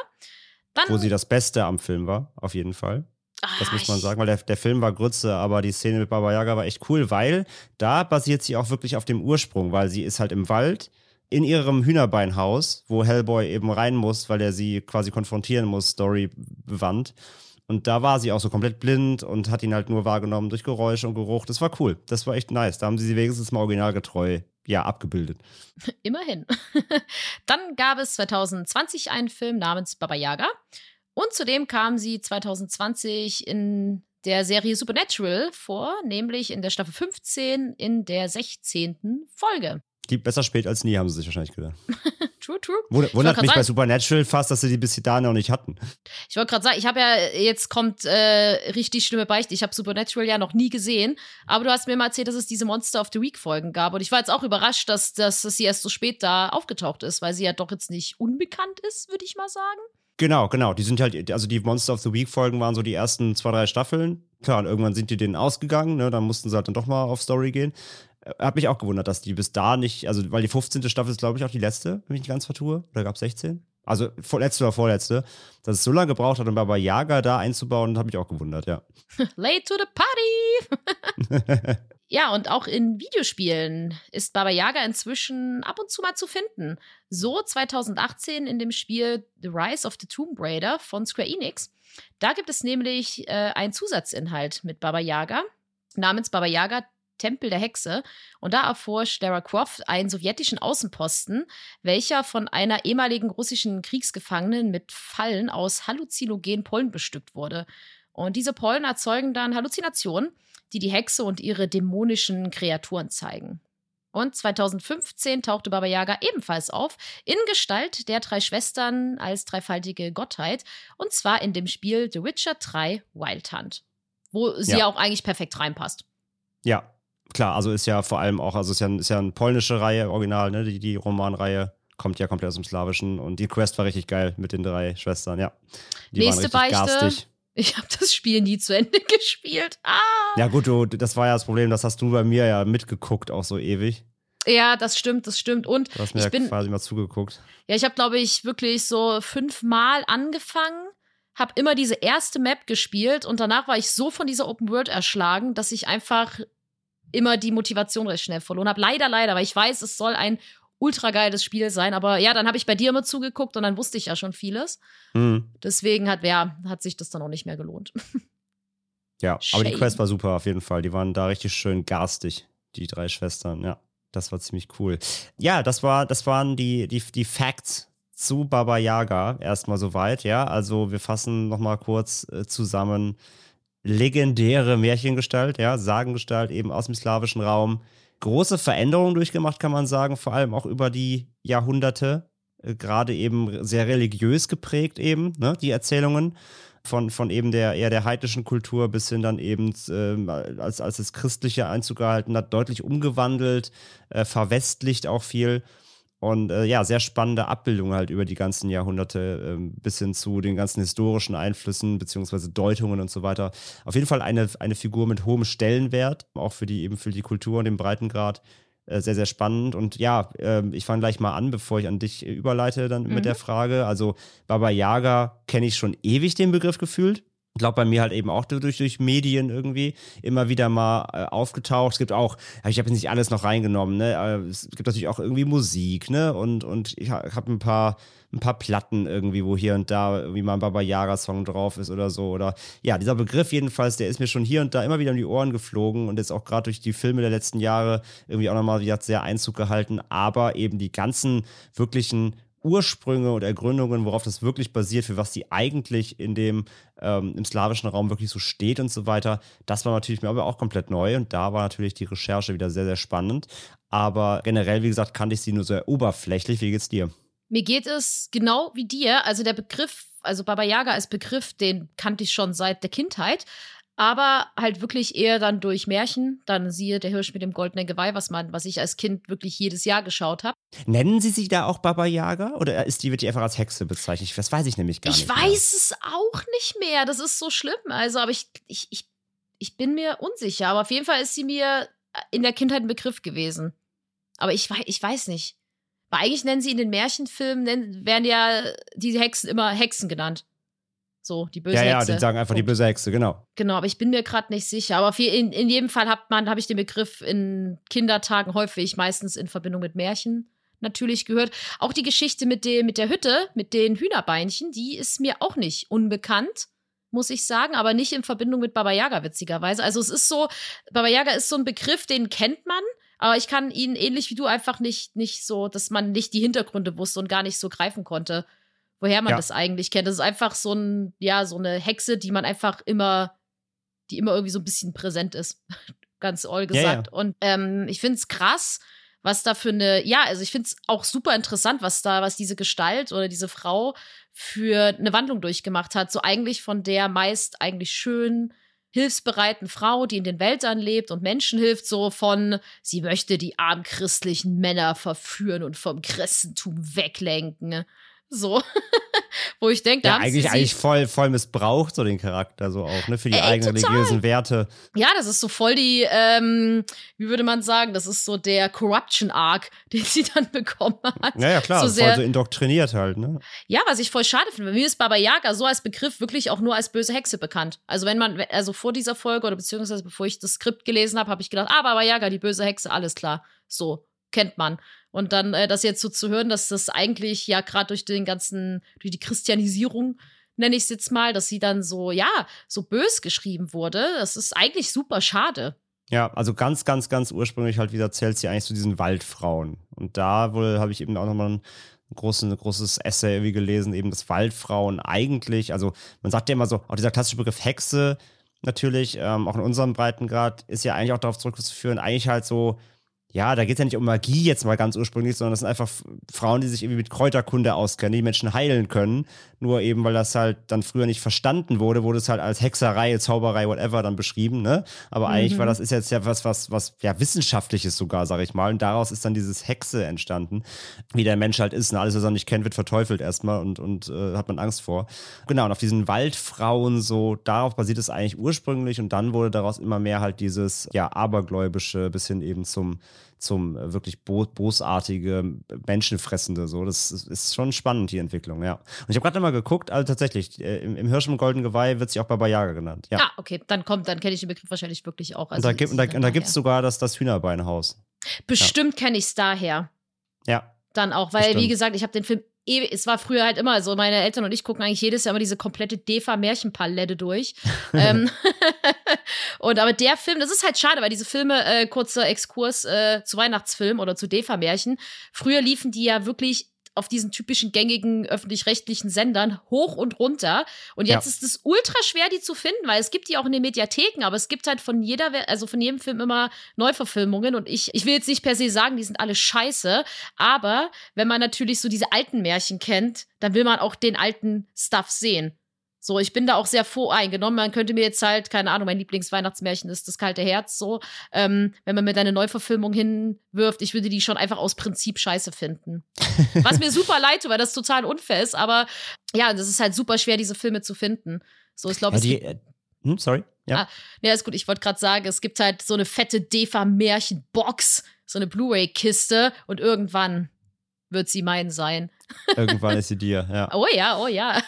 Dann, Wo sie das Beste am Film war, auf jeden Fall. Das ah, muss man sagen, weil der, der Film war Grütze, aber die Szene mit Baba Yaga war echt cool, weil da basiert sie auch wirklich auf dem Ursprung, weil sie ist halt im Wald in ihrem Hühnerbeinhaus, wo Hellboy eben rein muss, weil er sie quasi konfrontieren muss, Story bewandt. Und da war sie auch so komplett blind und hat ihn halt nur wahrgenommen durch Geräusche und Geruch. Das war cool. Das war echt nice. Da haben sie sie wenigstens mal originalgetreu ja, abgebildet. (laughs) Immerhin. (laughs) Dann gab es 2020 einen Film namens Baba Yaga. Und zudem kam sie 2020 in der Serie Supernatural vor, nämlich in der Staffel 15 in der 16. Folge. Die besser spät als nie, haben sie sich wahrscheinlich gedacht. (laughs) true, true. Wundert mich bei Supernatural fast, dass sie die bis dahin noch nicht hatten. Ich wollte gerade sagen, ich habe ja, jetzt kommt äh, richtig schlimme Beichte. Ich habe Supernatural ja noch nie gesehen, aber du hast mir mal erzählt, dass es diese Monster of the Week Folgen gab. Und ich war jetzt auch überrascht, dass, dass sie erst so spät da aufgetaucht ist, weil sie ja doch jetzt nicht unbekannt ist, würde ich mal sagen. Genau, genau. Die sind halt, also die Monster of the Week Folgen waren so die ersten zwei, drei Staffeln. Klar, und irgendwann sind die denen ausgegangen, ne? Dann mussten sie halt dann doch mal auf Story gehen. Hat mich auch gewundert, dass die bis da nicht, also weil die 15. Staffel ist, glaube ich, auch die letzte, wenn ich nicht ganz vertue. Oder gab es 16? Also vorletzte oder vorletzte. Dass es so lange gebraucht hat, um Baba Yaga da einzubauen, habe ich auch gewundert, ja. (laughs) Late to the party! (laughs) ja, und auch in Videospielen ist Baba Yaga inzwischen ab und zu mal zu finden. So 2018 in dem Spiel The Rise of the Tomb Raider von Square Enix. Da gibt es nämlich äh, einen Zusatzinhalt mit Baba Yaga namens Baba Yaga Tempel der Hexe. Und da erforscht Lara Croft einen sowjetischen Außenposten, welcher von einer ehemaligen russischen Kriegsgefangenen mit Fallen aus halluzinogenen Pollen bestückt wurde. Und diese Pollen erzeugen dann Halluzinationen, die die Hexe und ihre dämonischen Kreaturen zeigen. Und 2015 tauchte Baba Yaga ebenfalls auf, in Gestalt der drei Schwestern als dreifaltige Gottheit, und zwar in dem Spiel The Witcher 3 Wild Hunt, wo sie ja. auch eigentlich perfekt reinpasst. Ja, klar, also ist ja vor allem auch, also ist ja, ist ja eine polnische Reihe, original, ne? Die, die Romanreihe kommt ja komplett aus dem Slawischen und die Quest war richtig geil mit den drei Schwestern, ja. Die Nächste Beichte. Garstig. Ich habe das Spiel nie zu Ende (laughs) gespielt. Ah. Ja, gut, du, das war ja das Problem, das hast du bei mir ja mitgeguckt, auch so ewig. Ja, das stimmt, das stimmt. Und du hast mir ich ja bin, quasi mal zugeguckt. Ja, ich habe, glaube ich, wirklich so fünfmal angefangen, habe immer diese erste Map gespielt und danach war ich so von dieser Open World erschlagen, dass ich einfach immer die Motivation recht schnell verloren habe. Leider, leider, weil ich weiß, es soll ein ultra geiles Spiel sein. Aber ja, dann habe ich bei dir immer zugeguckt und dann wusste ich ja schon vieles. Mhm. Deswegen hat, ja, hat sich das dann auch nicht mehr gelohnt. (laughs) Ja, Shame. aber die Quest war super auf jeden Fall. Die waren da richtig schön garstig, die drei Schwestern. Ja, das war ziemlich cool. Ja, das war, das waren die, die, die Facts zu Baba Yaga erstmal soweit. Ja, also wir fassen nochmal kurz äh, zusammen legendäre Märchengestalt, ja, Sagengestalt eben aus dem slawischen Raum. Große Veränderungen durchgemacht, kann man sagen, vor allem auch über die Jahrhunderte. Äh, gerade eben sehr religiös geprägt, eben, ne, die Erzählungen. von, von eben der eher der heidnischen Kultur bis hin dann eben, äh, als, als das Christliche Einzug gehalten hat, deutlich umgewandelt, äh, verwestlicht auch viel. Und äh, ja, sehr spannende Abbildung halt über die ganzen Jahrhunderte äh, bis hin zu den ganzen historischen Einflüssen beziehungsweise Deutungen und so weiter. Auf jeden Fall eine, eine Figur mit hohem Stellenwert, auch für die eben für die Kultur und den Breitengrad. Äh, sehr, sehr spannend. Und ja, äh, ich fange gleich mal an, bevor ich an dich überleite dann mhm. mit der Frage. Also Baba Yaga kenne ich schon ewig den Begriff gefühlt ich glaube, bei mir halt eben auch durch, durch Medien irgendwie immer wieder mal äh, aufgetaucht. Es gibt auch, ich habe jetzt nicht alles noch reingenommen, ne? Es gibt natürlich auch irgendwie Musik, ne? Und, und ich habe ein paar, ein paar Platten irgendwie, wo hier und da irgendwie mal ein Baba Yaga-Song drauf ist oder so. Oder ja, dieser Begriff jedenfalls, der ist mir schon hier und da immer wieder um die Ohren geflogen und jetzt auch gerade durch die Filme der letzten Jahre irgendwie auch nochmal wieder sehr Einzug gehalten. Aber eben die ganzen wirklichen Ursprünge und Ergründungen, worauf das wirklich basiert, für was die eigentlich in dem ähm, im slawischen Raum wirklich so steht und so weiter. Das war natürlich mir aber auch komplett neu und da war natürlich die Recherche wieder sehr, sehr spannend. Aber generell, wie gesagt, kannte ich sie nur sehr oberflächlich. Wie geht's dir? Mir geht es genau wie dir. Also der Begriff, also Baba Yaga als Begriff, den kannte ich schon seit der Kindheit aber halt wirklich eher dann durch Märchen. Dann siehe der Hirsch mit dem goldenen Geweih, was man, was ich als Kind wirklich jedes Jahr geschaut habe. Nennen Sie sich da auch Baba Yaga oder ist die wird die einfach als Hexe bezeichnet? Das weiß ich nämlich gar ich nicht. Ich weiß es auch nicht mehr. Das ist so schlimm. Also, aber ich, ich, ich, ich bin mir unsicher. Aber auf jeden Fall ist sie mir in der Kindheit ein Begriff gewesen. Aber ich, ich weiß nicht. Weil eigentlich nennen sie in den Märchenfilmen, werden ja diese Hexen immer Hexen genannt. So, die böse ja, Hexe. Ja, ja, die sagen einfach Punkt. die böse Hexe, genau. Genau, aber ich bin mir gerade nicht sicher. Aber in, in jedem Fall hat man, habe ich den Begriff in Kindertagen häufig, meistens in Verbindung mit Märchen natürlich gehört. Auch die Geschichte mit, dem, mit der Hütte, mit den Hühnerbeinchen, die ist mir auch nicht unbekannt, muss ich sagen, aber nicht in Verbindung mit Baba Yaga, witzigerweise. Also es ist so, Baba Yaga ist so ein Begriff, den kennt man, aber ich kann ihn ähnlich wie du einfach nicht, nicht so, dass man nicht die Hintergründe wusste und gar nicht so greifen konnte woher man ja. das eigentlich kennt. Das ist einfach so ein, ja, so eine Hexe, die man einfach immer, die immer irgendwie so ein bisschen präsent ist. (laughs) Ganz all gesagt. Ja, ja. Und ähm, ich finde es krass, was da für eine, ja, also ich finde es auch super interessant, was da, was diese Gestalt oder diese Frau für eine Wandlung durchgemacht hat. So eigentlich von der meist eigentlich schön hilfsbereiten Frau, die in den Wäldern lebt und Menschen hilft, so von, sie möchte die armen christlichen Männer verführen und vom Christentum weglenken so. (laughs) Wo ich denke, ja, eigentlich, eigentlich voll, voll missbraucht, so den Charakter, so auch, ne, für die Ey, eigenen total. religiösen Werte. Ja, das ist so voll die, ähm, wie würde man sagen, das ist so der Corruption-Arc, (laughs) den sie dann bekommen hat. Ja, ja, klar, so sehr, voll so indoktriniert halt, ne? Ja, was ich voll schade finde. Mir ist Baba Yaga so als Begriff wirklich auch nur als böse Hexe bekannt. Also, wenn man, also vor dieser Folge oder beziehungsweise bevor ich das Skript gelesen habe, habe ich gedacht, ah, Baba Yaga, die böse Hexe, alles klar. So, kennt man. Und dann äh, das jetzt so zu hören, dass das eigentlich ja gerade durch den ganzen, durch die Christianisierung, nenne ich es jetzt mal, dass sie dann so, ja, so bös geschrieben wurde, das ist eigentlich super schade. Ja, also ganz, ganz, ganz ursprünglich halt wieder zählt sie eigentlich zu diesen Waldfrauen. Und da wohl habe ich eben auch nochmal ein großes, großes Essay irgendwie gelesen, eben dass Waldfrauen eigentlich, also man sagt ja immer so, auch dieser klassische Begriff Hexe natürlich, ähm, auch in unserem Breitengrad, ist ja eigentlich auch darauf zurückzuführen, eigentlich halt so ja, da geht es ja nicht um Magie jetzt mal ganz ursprünglich, sondern das sind einfach Frauen, die sich irgendwie mit Kräuterkunde auskennen, die Menschen heilen können. Nur eben, weil das halt dann früher nicht verstanden wurde, wurde es halt als Hexerei, Zauberei, whatever dann beschrieben, ne? Aber mhm. eigentlich war das ist jetzt ja was, was, was ja wissenschaftliches sogar, sag ich mal. Und daraus ist dann dieses Hexe entstanden, wie der Mensch halt ist. Ne? Alles, was er nicht kennt, wird verteufelt erstmal und, und äh, hat man Angst vor. Genau, und auf diesen Waldfrauen so, darauf basiert es eigentlich ursprünglich und dann wurde daraus immer mehr halt dieses, ja, abergläubische bis hin eben zum zum äh, wirklich bo bosartige, menschenfressende. So, das ist schon spannend, die Entwicklung, ja. Und ich habe gerade mal geguckt, also tatsächlich, äh, im, im Hirsch im Golden Geweih wird sie auch Baba Yaga genannt. Ja, ah, okay, dann kommt, dann kenne ich den Begriff wahrscheinlich wirklich auch. Also und da gibt es da, da sogar das, das Hühnerbeinhaus. Bestimmt ja. kenne ich es daher. Ja. Dann auch, weil, Bestimmt. wie gesagt, ich habe den Film es war früher halt immer so, meine Eltern und ich gucken eigentlich jedes Jahr immer diese komplette Defa-Märchenpalette durch. (laughs) ähm, (laughs) und aber der Film, das ist halt schade, weil diese Filme, äh, kurzer Exkurs äh, zu Weihnachtsfilmen oder zu Defa-Märchen, früher liefen die ja wirklich auf diesen typischen gängigen öffentlich-rechtlichen Sendern hoch und runter. Und jetzt ja. ist es ultra schwer, die zu finden, weil es gibt die auch in den Mediatheken, aber es gibt halt von jeder, also von jedem Film immer Neuverfilmungen. Und ich, ich will jetzt nicht per se sagen, die sind alle scheiße, aber wenn man natürlich so diese alten Märchen kennt, dann will man auch den alten Stuff sehen. So, ich bin da auch sehr voreingenommen. Man könnte mir jetzt halt, keine Ahnung, mein Lieblingsweihnachtsmärchen ist das kalte Herz, so. Ähm, wenn man mir da eine Neuverfilmung hinwirft, ich würde die schon einfach aus Prinzip scheiße finden. (laughs) Was mir super leid tut, weil das total unfair ist, aber ja, das ist halt super schwer, diese Filme zu finden. So, ich glaube, ja, die, äh, hm, sorry. Ja. Ah, ja, ist gut. Ich wollte gerade sagen, es gibt halt so eine fette Defa-Märchen-Box, so eine Blu-ray-Kiste und irgendwann wird sie mein sein. Irgendwann ist sie (laughs) dir, ja. Oh ja, oh ja.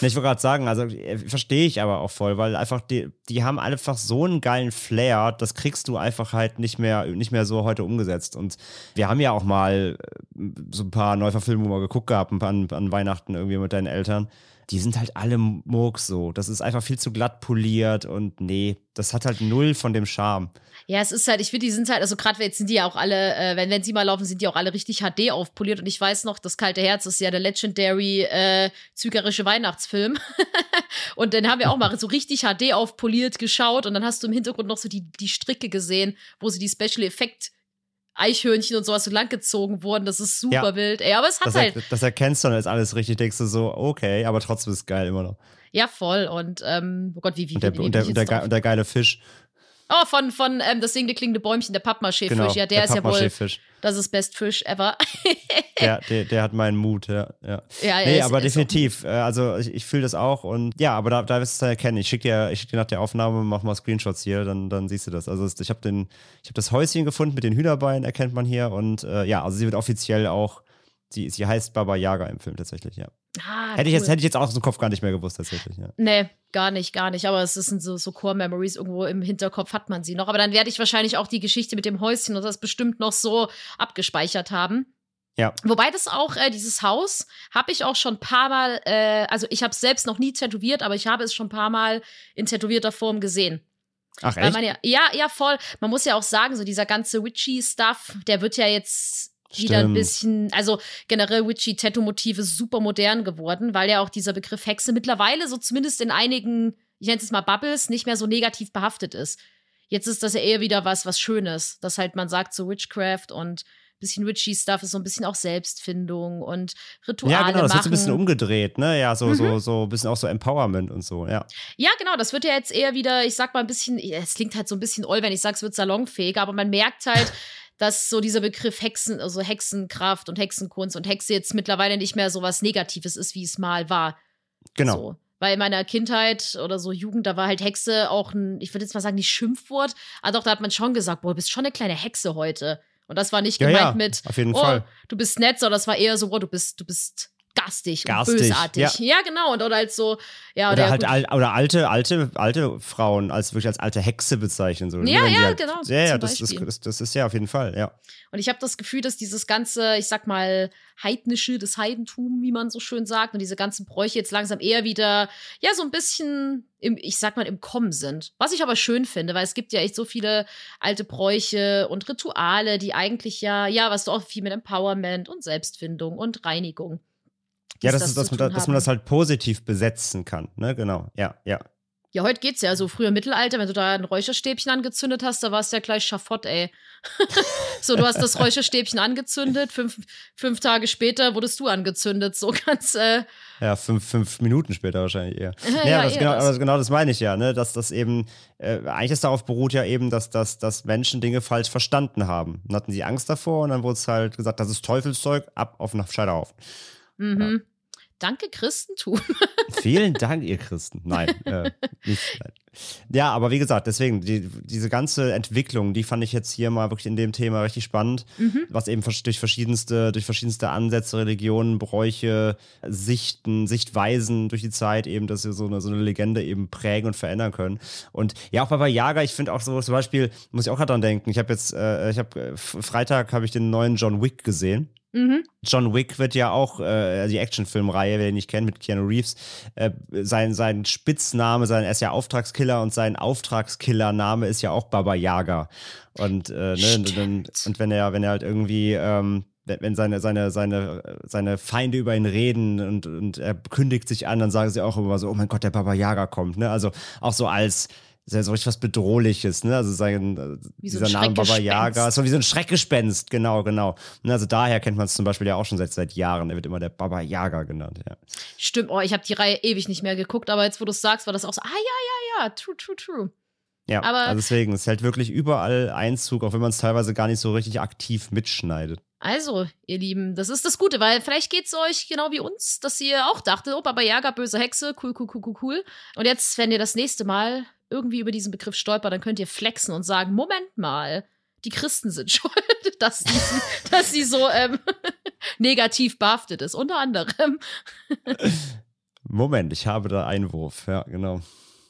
Ich wollte gerade sagen, also äh, verstehe ich aber auch voll, weil einfach die, die haben einfach so einen geilen Flair, das kriegst du einfach halt nicht mehr, nicht mehr so heute umgesetzt. Und wir haben ja auch mal äh, so ein paar Neuverfilmungen mal geguckt gehabt an, an Weihnachten irgendwie mit deinen Eltern die sind halt alle Murks so. Das ist einfach viel zu glatt poliert und nee, das hat halt null von dem Charme. Ja, es ist halt, ich finde, die sind halt, also gerade jetzt sind die ja auch alle, äh, wenn, wenn sie mal laufen, sind die auch alle richtig HD aufpoliert. Und ich weiß noch, das kalte Herz ist ja der legendary äh, zügerische Weihnachtsfilm. (laughs) und den haben wir auch mal so richtig HD aufpoliert geschaut. Und dann hast du im Hintergrund noch so die, die Stricke gesehen, wo sie die Special Effekt Eichhörnchen und sowas so langgezogen wurden. Das ist super ja. wild. Ey, aber es hat das halt. Er, das erkennst du dann ist alles richtig, denkst du so, okay, aber trotzdem ist es geil immer noch. Ja, voll. Und, ähm, oh Gott, wie, wie, und der, wie, wie und, der, und, der, und der geile Fisch. Oh, von, von ähm, das singende klingende Bäumchen, der Pappmaché-Fisch. Genau, ja, der, der ist ja wohl. Das ist Best Fisch ever. (laughs) der, der, der hat meinen Mut, ja. Ja, ja nee, ist, aber definitiv. Äh, also ich, ich fühle das auch und ja, aber da, da wirst du es erkennen. Ich schicke dir, schick dir nach der Aufnahme, mach mal Screenshots hier, dann, dann siehst du das. Also ich habe habe das Häuschen gefunden mit den Hühnerbeinen, erkennt man hier. Und äh, ja, also sie wird offiziell auch, sie, sie heißt Baba Yaga im Film tatsächlich, ja. Ah, hätte, ich jetzt, hätte ich jetzt auch aus dem Kopf gar nicht mehr gewusst, tatsächlich. Ja. Nee, gar nicht, gar nicht. Aber es sind so, so Core-Memories, irgendwo im Hinterkopf hat man sie noch. Aber dann werde ich wahrscheinlich auch die Geschichte mit dem Häuschen und das bestimmt noch so abgespeichert haben. Ja. Wobei das auch, äh, dieses Haus, habe ich auch schon ein paar Mal, äh, also ich habe es selbst noch nie tätowiert, aber ich habe es schon ein paar Mal in tätowierter Form gesehen. Ach, echt? Ja, ja, ja, voll. Man muss ja auch sagen, so dieser ganze Witchy-Stuff, der wird ja jetzt wieder ein bisschen, also generell Witchy-Tattoo-Motive super modern geworden, weil ja auch dieser Begriff Hexe mittlerweile so zumindest in einigen, ich nenne es mal Bubbles, nicht mehr so negativ behaftet ist. Jetzt ist das ja eher wieder was, was Schönes, dass halt man sagt so Witchcraft und bisschen Witchy-Stuff ist so ein bisschen auch Selbstfindung und Rituale Ja, genau, das wird so ein bisschen umgedreht, ne? Ja, so, mhm. so, so ein bisschen auch so Empowerment und so, ja. Ja, genau, das wird ja jetzt eher wieder, ich sag mal ein bisschen, es klingt halt so ein bisschen oll, wenn ich sage, es wird salonfähiger, aber man merkt halt, (laughs) dass so dieser Begriff Hexen, also Hexenkraft und Hexenkunst und Hexe jetzt mittlerweile nicht mehr so was Negatives ist, wie es mal war. Genau. So. Weil in meiner Kindheit oder so Jugend, da war halt Hexe auch ein, ich würde jetzt mal sagen, nicht Schimpfwort, aber doch, da hat man schon gesagt, boah, du bist schon eine kleine Hexe heute. Und das war nicht gemeint ja, ja, mit, auf jeden oh, Fall. du bist nett, sondern das war eher so, boah, du bist, du bist garstig, garstig und bösartig. Ja. ja. genau. Und oder halt so, ja. Oder, halt al oder alte, alte, alte Frauen als wirklich als alte Hexe bezeichnen. So. Ja, ja, halt, genau. Ja, ja, das, das, das, das, ist ja auf jeden Fall, ja. Und ich habe das Gefühl, dass dieses ganze, ich sag mal, heidnische, das Heidentum, wie man so schön sagt, und diese ganzen Bräuche jetzt langsam eher wieder, ja, so ein bisschen, im, ich sag mal, im Kommen sind. Was ich aber schön finde, weil es gibt ja echt so viele alte Bräuche und Rituale, die eigentlich ja, ja, was du auch viel mit Empowerment und Selbstfindung und Reinigung ja, das, das ist, dass, man, dass man das halt positiv besetzen kann, ne? Genau, ja, ja. Ja, heute geht's ja. Also früher Mittelalter, wenn du da ein Räucherstäbchen angezündet hast, da war es ja gleich Schafott, ey. (laughs) so, du hast das Räucherstäbchen angezündet, fünf, fünf Tage später wurdest du angezündet. So ganz. Äh ja, fünf, fünf Minuten später wahrscheinlich eher. (laughs) ja, ja das genau, das. genau das meine ich ja, ne? Dass das eben, äh, eigentlich ist darauf beruht ja eben, dass, dass, dass Menschen Dinge falsch verstanden haben. Dann hatten sie Angst davor und dann wurde es halt gesagt, das ist Teufelszeug, ab auf nach Scheiterhaufen. Mhm. Ja. Danke, Christentum. (laughs) Vielen Dank, ihr Christen. Nein, äh, nicht. Nein. Ja, aber wie gesagt, deswegen, die, diese ganze Entwicklung, die fand ich jetzt hier mal wirklich in dem Thema richtig spannend, mhm. was eben durch verschiedenste, durch verschiedenste Ansätze, Religionen, Bräuche, Sichten, Sichtweisen durch die Zeit eben, dass sie so eine, so eine Legende eben prägen und verändern können. Und ja, auch bei Yaga, ich finde auch so zum Beispiel, muss ich auch gerade dran denken, ich habe jetzt, äh, ich habe, äh, Freitag habe ich den neuen John Wick gesehen. Mhm. John Wick wird ja auch, äh, die Actionfilmreihe, wer ihn nicht kennt, mit Keanu Reeves, äh, sein, sein Spitzname, sein, er ist ja Auftragskiller und sein Auftragskillername ist ja auch Baba Yaga. Und, äh, ne, und, und, wenn er, wenn er halt irgendwie, ähm, wenn seine, seine, seine, seine Feinde über ihn reden und, und er kündigt sich an, dann sagen sie auch immer so, oh mein Gott, der Baba Yaga kommt. Ne? Also auch so als sehr so richtig was Bedrohliches, ne? Also sein, äh, Wie so dieser Name Baba Yaga ist so wie so ein Schreckgespenst, genau, genau. Und also daher kennt man es zum Beispiel ja auch schon seit, seit Jahren. Er wird immer der Baba Yaga genannt, ja. Stimmt, oh, ich habe die Reihe ewig nicht mehr geguckt, aber jetzt, wo du es sagst, war das auch so, ah ja, ja, ja, true, true, true. Ja, Aber- also deswegen, es hält wirklich überall Einzug, auch wenn man es teilweise gar nicht so richtig aktiv mitschneidet. Also, ihr Lieben, das ist das Gute, weil vielleicht geht es euch genau wie uns, dass ihr auch dachtet, oh, Baba Yaga, böse Hexe, cool, cool, cool, cool, cool. Und jetzt, wenn ihr das nächste Mal irgendwie über diesen Begriff stolpert, dann könnt ihr flexen und sagen, Moment mal, die Christen sind (laughs) schuld, dass, die, dass sie so ähm, (laughs) negativ behaftet ist, unter anderem. (laughs) Moment, ich habe da Einwurf, ja, genau.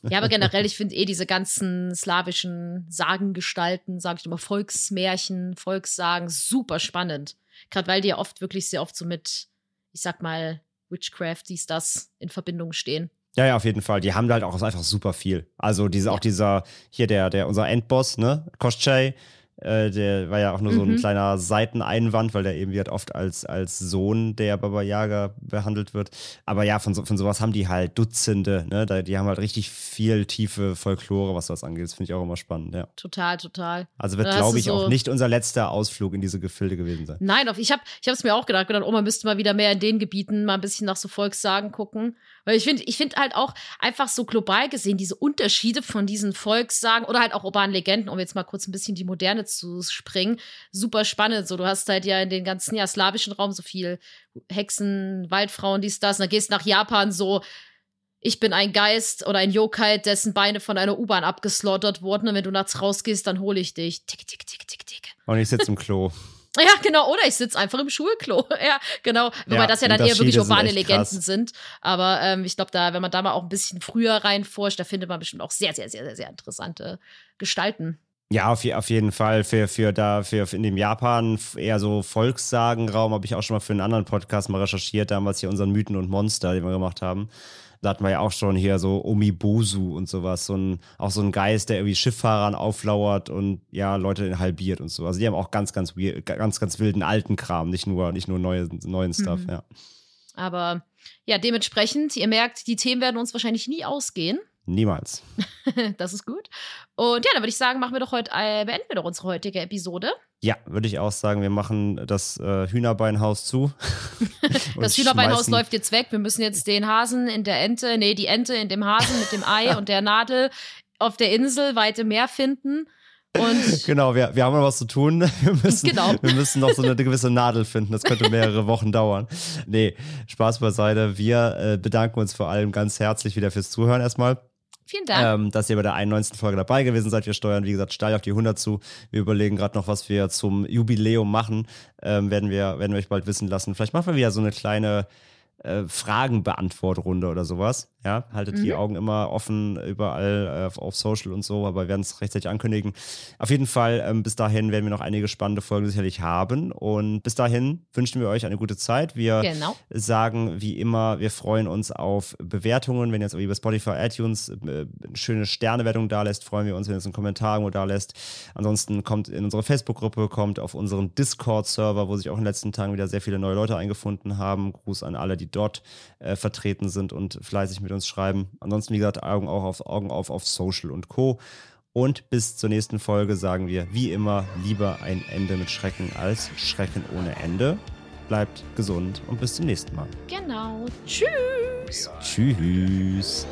Ja, aber generell, ich finde eh diese ganzen slawischen Sagengestalten, sage ich immer, Volksmärchen, Volkssagen, super spannend. Gerade weil die ja oft wirklich sehr oft so mit, ich sag mal, Witchcraft, dies, das in Verbindung stehen. Ja, ja, auf jeden Fall. Die haben halt auch einfach super viel. Also diese, Ja. auch dieser, hier der, der, unser Endboss, ne, Koschei, äh, der war ja auch nur so ein Mhm. kleiner Seiteneinwand, weil der eben wird oft als, als Sohn der Baba Yaga behandelt wird. Aber ja, von, so, von sowas haben die halt Dutzende, ne? Da, die haben halt richtig viel tiefe Folklore, was das angeht. Das finde ich auch immer spannend, ja. Total, total. Also wird, glaube ich, so- auch nicht unser letzter Ausflug in diese Gefilde gewesen sein. Nein, auf, ich habe ich es mir auch gedacht, gedacht, oh, man müsste mal wieder mehr in den Gebieten mal ein bisschen nach so Volkssagen gucken. Weil ich finde ich find halt auch einfach so global gesehen diese Unterschiede von diesen Volkssagen oder halt auch urbanen Legenden, um jetzt mal kurz ein bisschen die Moderne zu springen, super spannend. So, du hast halt ja in den ganzen ja, slawischen Raum so viel Hexen, Waldfrauen, dies, das. Und dann gehst du nach Japan so, ich bin ein Geist oder ein Yokai, dessen Beine von einer U-Bahn abgeslaughtert wurden. Und wenn du nachts rausgehst, dann hole ich dich. Tick, tick, tick, tick, tick. Und ich sitze im Klo. (laughs) Ja, genau. Oder ich sitze einfach im Schulklo. (laughs) ja, genau. Wobei Ja, das ja dann eher wirklich urbane Legenden krass. sind. Aber ähm, ich glaube, da, wenn man da mal auch ein bisschen früher reinforscht, da findet man bestimmt auch sehr, sehr, sehr, sehr, sehr interessante Gestalten. Ja, auf, je, auf jeden Fall. Für, für da, für, für in dem Japan eher so Volkssagenraum habe ich auch schon mal für einen anderen Podcast mal recherchiert, damals hier unseren Mythen und Monster, den wir gemacht haben. Da hatten wir ja auch schon hier so Omibosu und sowas, so ein, auch so ein Geist, der irgendwie Schifffahrern auflauert und ja, Leute halbiert und so. Also die haben auch ganz, ganz weird, ganz, ganz wilden alten Kram, nicht nur, nicht nur neue, neuen Stuff, Mhm. ja. Aber ja, dementsprechend, ihr merkt, die Themen werden uns wahrscheinlich nie ausgehen. Niemals. (laughs) das ist gut. Und ja, dann würde ich sagen, machen wir doch heute, äh, beenden wir doch unsere heutige Episode. Ja, würde ich auch sagen, wir machen das äh, Hühnerbeinhaus zu. (laughs) Das Hühnerbeinhaus schmeißen- läuft jetzt weg. Wir müssen jetzt den Hasen in der Ente, nee, die Ente in dem Hasen mit dem Ei und der Nadel auf der Insel weit im Meer finden. Und (laughs) Genau, wir, wir haben noch was zu tun. (laughs) Wir müssen, Genau. wir müssen noch so eine gewisse Nadel finden. Das könnte mehrere Wochen dauern. Nee, Spaß beiseite. Wir äh, bedanken uns vor allem ganz herzlich wieder fürs Zuhören erstmal. Vielen Dank. Ähm, dass ihr bei der 91. Folge dabei gewesen seid. Wir steuern, wie gesagt, steil auf die 100 zu. Wir überlegen gerade noch, was wir zum Jubiläum machen. Ähm, werden, wir, werden wir euch bald wissen lassen. Vielleicht machen wir wieder so eine kleine äh, Fragenbeantwortrunde oder sowas. Ja, haltet die Mhm. Augen immer offen überall äh, auf, auf Social und so, aber wir werden es rechtzeitig ankündigen. Auf jeden Fall, ähm, bis dahin werden wir noch einige spannende Folgen sicherlich haben. Und bis dahin wünschen wir euch eine gute Zeit. Wir genau. sagen wie immer, wir freuen uns auf Bewertungen. Wenn ihr jetzt bei Spotify, iTunes äh, eine schöne Sternewertung da lässt, freuen wir uns, wenn ihr uns einen Kommentar irgendwo da lässt. Ansonsten kommt in unsere Facebook-Gruppe, kommt auf unseren Discord-Server, wo sich auch in den letzten Tagen wieder sehr viele neue Leute eingefunden haben. Gruß an alle, die dort äh, vertreten sind und fleißig mit uns schreiben. Ansonsten, wie gesagt, Augen auch auf Augen auf auf Social und Co. Und bis zur nächsten Folge sagen wir, wie immer, lieber ein Ende mit Schrecken als Schrecken ohne Ende. Bleibt gesund und bis zum nächsten Mal. Genau. Tschüss. Tschüss.